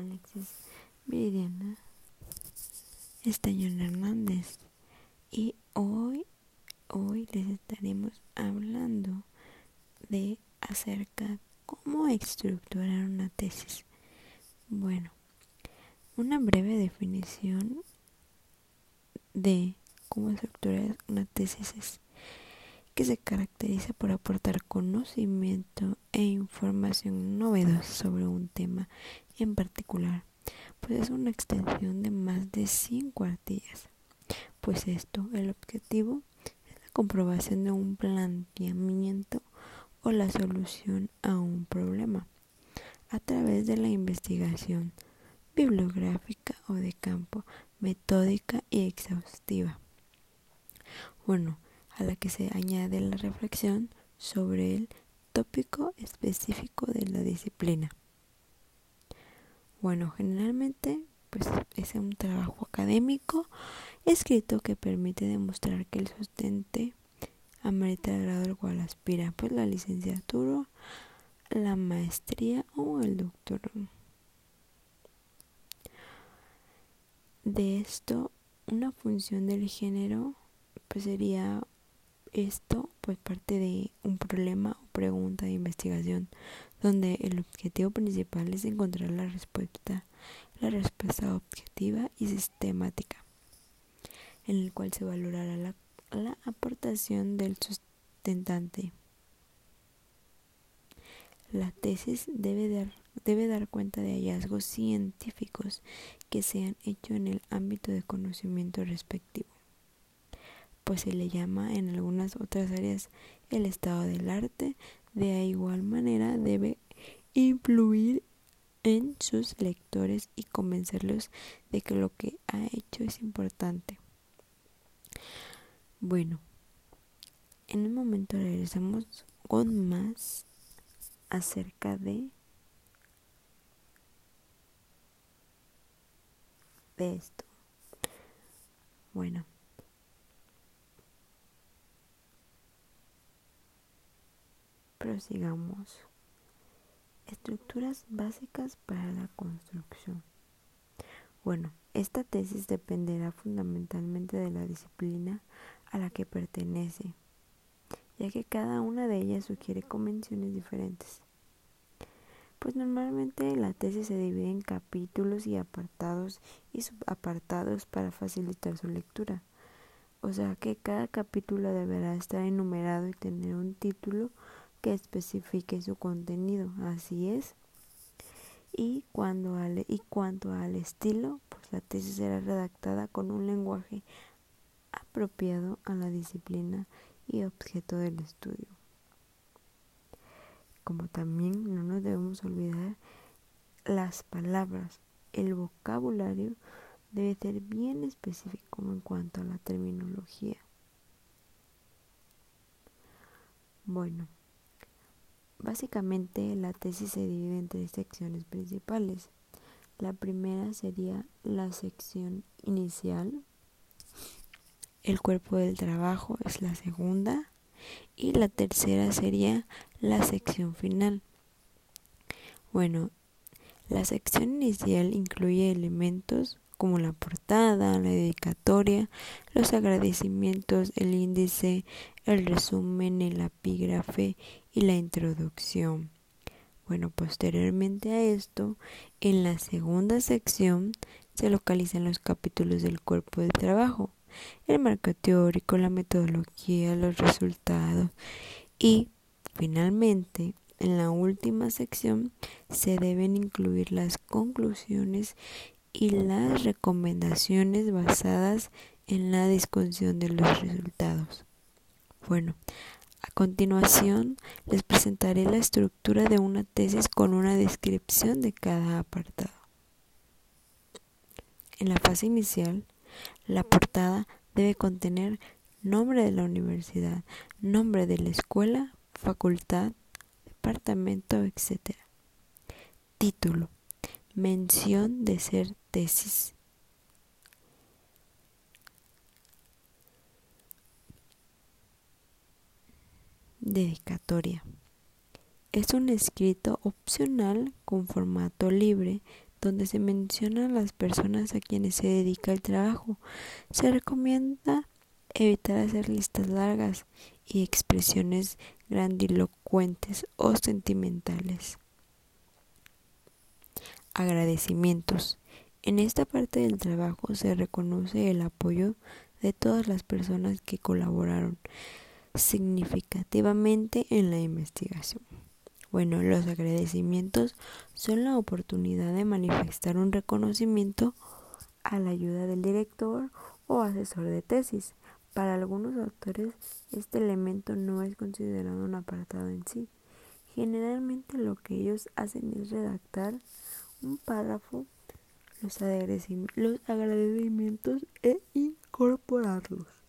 Alexis Viridiana Estañón Hernández y hoy hoy les estaremos hablando de acerca cómo estructurar una tesis. Bueno, una breve definición de cómo estructurar una tesis es que se caracteriza por aportar conocimiento e información novedosa sobre un tema en particular, pues es una extensión de más de 100 cuartillas. Pues esto, el objetivo es la comprobación de un planteamiento o la solución a un problema a través de la investigación bibliográfica o de campo, metódica y exhaustiva. Bueno, a la que se añade la reflexión sobre el tópico específico de la disciplina. Bueno, generalmente pues es un trabajo académico escrito que permite demostrar que el sustente amerita el grado al cual aspira, pues la licenciatura, la maestría o el doctorado. De esto, una función del género pues sería esto pues parte de un problema o pregunta de investigación donde el objetivo principal es encontrar la respuesta, la respuesta objetiva y sistemática, en el cual se valorará la, la aportación del sustentante. La tesis debe dar, debe dar cuenta de hallazgos científicos que se han hecho en el ámbito de conocimiento respectivo, pues se le llama en algunas otras áreas el estado del arte, de igual manera debe influir en sus lectores y convencerlos de que lo que ha hecho es importante. Bueno, en un momento regresamos con más acerca de esto. Bueno. Prosigamos. Estructuras básicas para la construcción. Bueno, esta tesis dependerá fundamentalmente de la disciplina a la que pertenece ya que cada una de ellas sugiere convenciones diferentes. Pues normalmente la tesis se divide en capítulos y apartados y subapartados para facilitar su lectura. O sea que cada capítulo deberá estar enumerado y tener un título que especifique su contenido. Así es. Y, cuando y cuanto al estilo, pues la tesis será redactada con un lenguaje apropiado a la disciplina y objeto del estudio. Como también no nos debemos olvidar las palabras, el vocabulario debe ser bien específico en cuanto a la terminología. Bueno, básicamente la tesis se divide en tres secciones principales. La primera sería la sección inicial, el cuerpo del trabajo es la segunda y la tercera sería la sección final. Bueno, la sección inicial incluye elementos como la portada, la dedicatoria, los agradecimientos, el índice, el resumen, el epígrafe y la introducción. Bueno, posteriormente a esto, en la segunda sección se localizan los capítulos del cuerpo de trabajo, el marco teórico, la metodología, los resultados y finalmente en la última sección se deben incluir las conclusiones y las recomendaciones basadas en la discusión de los resultados. Bueno, a continuación les presentaré la estructura de una tesis con una descripción de cada apartado. En la fase inicial, la portada debe contener nombre de la universidad, nombre de la escuela, facultad, departamento, etc. Título. Mención de ser tesis. Dedicatoria. Es un escrito opcional con formato libre donde se mencionan las personas a quienes se dedica el trabajo. Se recomienda evitar hacer listas largas y expresiones grandilocuentes o sentimentales. Agradecimientos. En esta parte del trabajo se reconoce el apoyo de todas las personas que colaboraron significativamente en la investigación. Bueno, los agradecimientos son la oportunidad de manifestar un reconocimiento a la ayuda del director o asesor de tesis. Para algunos autores, este elemento no es considerado un apartado en sí. Generalmente lo que ellos hacen es redactar un párrafo, los, agradecimientos e incorporarlos.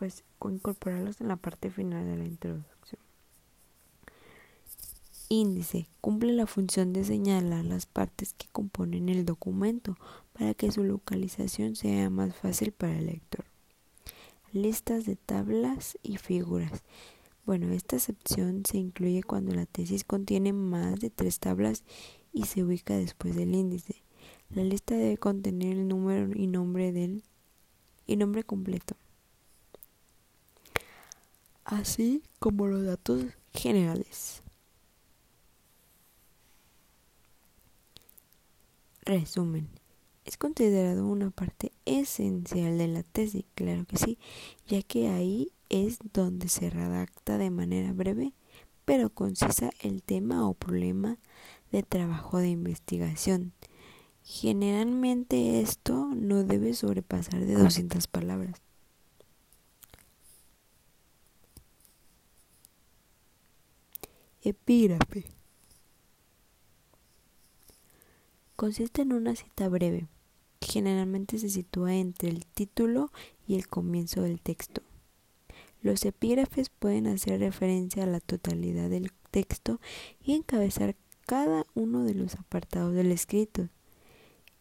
Pues incorporarlos en la parte final de la introducción. Índice. Cumple la función de señalar las partes que componen el documento para que su localización sea más fácil para el lector. Listas de tablas y figuras. Bueno, esta sección se incluye cuando la tesis contiene más de tres tablas y se ubica después del índice. La lista debe contener el número y nombre del y nombre completo, así como los datos generales. Resumen. Es considerado una parte esencial de la tesis, claro que sí, ya que ahí es donde se redacta de manera breve pero concisa el tema o problema de trabajo de investigación. Generalmente esto no debe sobrepasar de 200 palabras. Epígrafe. Consiste en una cita breve, que generalmente se sitúa entre el título y el comienzo del texto. Los epígrafes pueden hacer referencia a la totalidad del texto y encabezar cada uno de los apartados del escrito,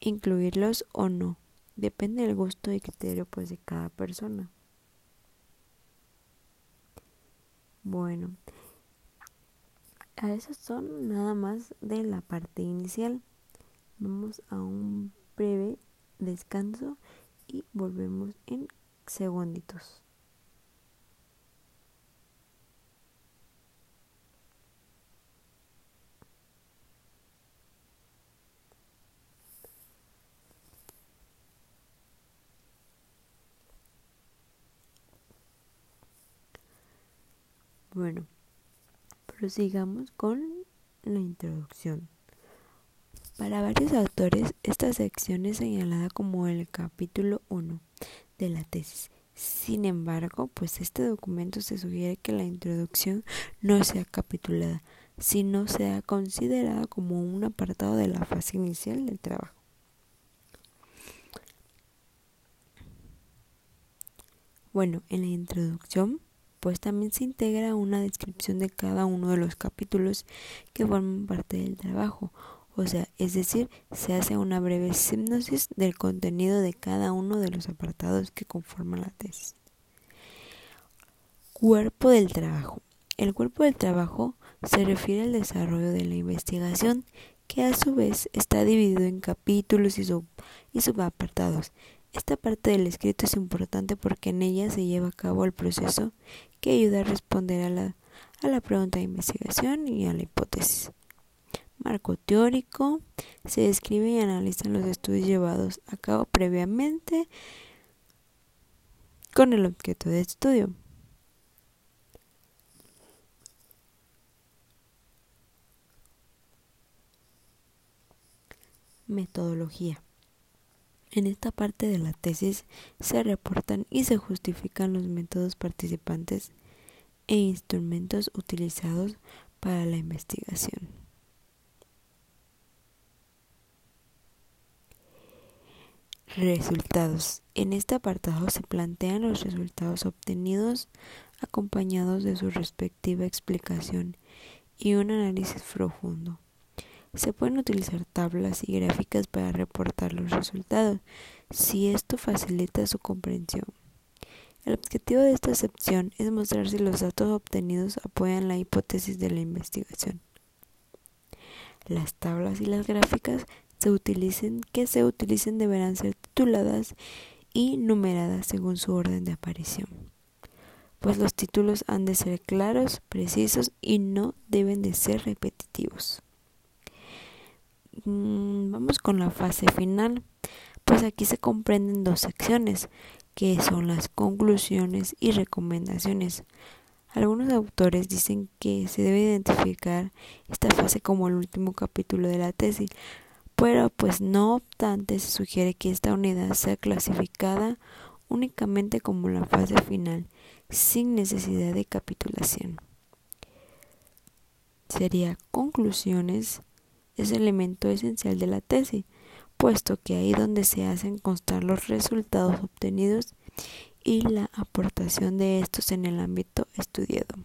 incluirlos o no, depende del gusto y criterio pues de cada persona. Bueno, a eso son nada más de la parte inicial. Vamos a un breve descanso y volvemos en segunditos. Bueno, prosigamos con la introducción. Para varios autores, esta sección es señalada como el capítulo 1 de la tesis. Sin embargo, pues este documento se sugiere que la introducción no sea capitulada, sino sea considerada como un apartado de la fase inicial del trabajo. Bueno, en la introducción, pues también se integra una descripción de cada uno de los capítulos que forman parte del trabajo o sea, es decir, se hace una breve hipnosis del contenido de cada uno de los apartados que conforman la tesis. Cuerpo del trabajo. El cuerpo del trabajo se refiere al desarrollo de la investigación, que a su vez está dividido en capítulos y subapartados. Esta parte del escrito es importante porque en ella se lleva a cabo el proceso que ayuda a responder a la, a la pregunta de investigación y a la hipótesis marco teórico, se describe y analizan los estudios llevados a cabo previamente con el objeto de estudio. Metodología. En esta parte de la tesis se reportan y se justifican los métodos participantes e instrumentos utilizados para la investigación. Resultados. En este apartado se plantean los resultados obtenidos acompañados de su respectiva explicación y un análisis profundo. Se pueden utilizar tablas y gráficas para reportar los resultados, si esto facilita su comprensión. El objetivo de esta sección es mostrar si los datos obtenidos apoyan la hipótesis de la investigación. Las tablas y las gráficas que se utilicen deberán ser tituladas y numeradas según su orden de aparición. Pues los títulos han de ser claros, precisos y no deben de ser repetitivos. Mm, vamos con la fase final. Pues aquí se comprenden dos secciones, que son las conclusiones y recomendaciones. Algunos autores dicen que se debe identificar esta fase como el último capítulo de la tesis, pero pues no obstante se sugiere que esta unidad sea clasificada únicamente como la fase final, sin necesidad de capitulación. Sería conclusiones, es elemento esencial de la tesis, puesto que ahí donde se hacen constar los resultados obtenidos y la aportación de estos en el ámbito estudiado.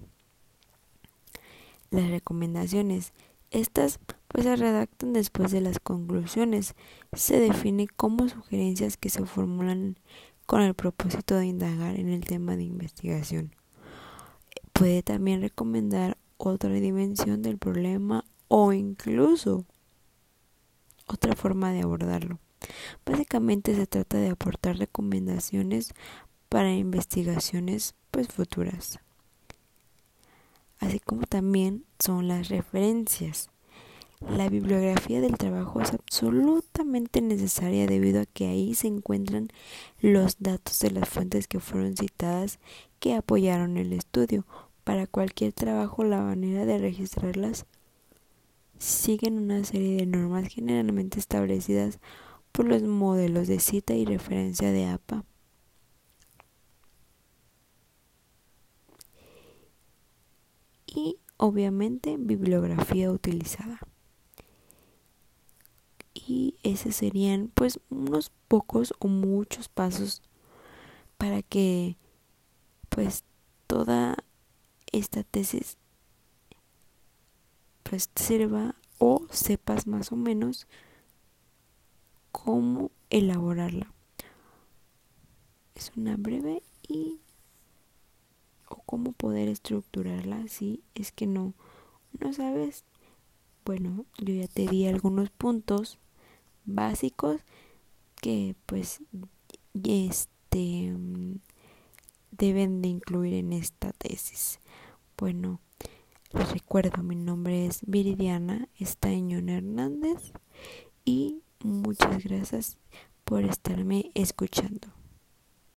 Las recomendaciones. Estas pues se redactan después de las conclusiones. Se define como sugerencias que se formulan con el propósito de indagar en el tema de investigación. Puede también recomendar otra dimensión del problema o incluso otra forma de abordarlo. Básicamente se trata de aportar recomendaciones para investigaciones pues futuras. Así como también son las referencias. La bibliografía del trabajo es absolutamente necesaria debido a que ahí se encuentran los datos de las fuentes que fueron citadas que apoyaron el estudio. Para cualquier trabajo la manera de registrarlas siguen una serie de normas generalmente establecidas por los modelos de cita y referencia de APA. Y obviamente bibliografía utilizada y esos serían pues unos pocos o muchos pasos para que pues toda esta tesis sirva o sepas más o menos cómo elaborarla. Es una breve y o cómo poder estructurarla si es que no no sabes. Bueno, yo ya te di algunos puntos básicos que pues este deben de incluir en esta tesis. Bueno, les recuerdo, mi nombre es Viridiana Estañón Hernández y muchas gracias por estarme escuchando.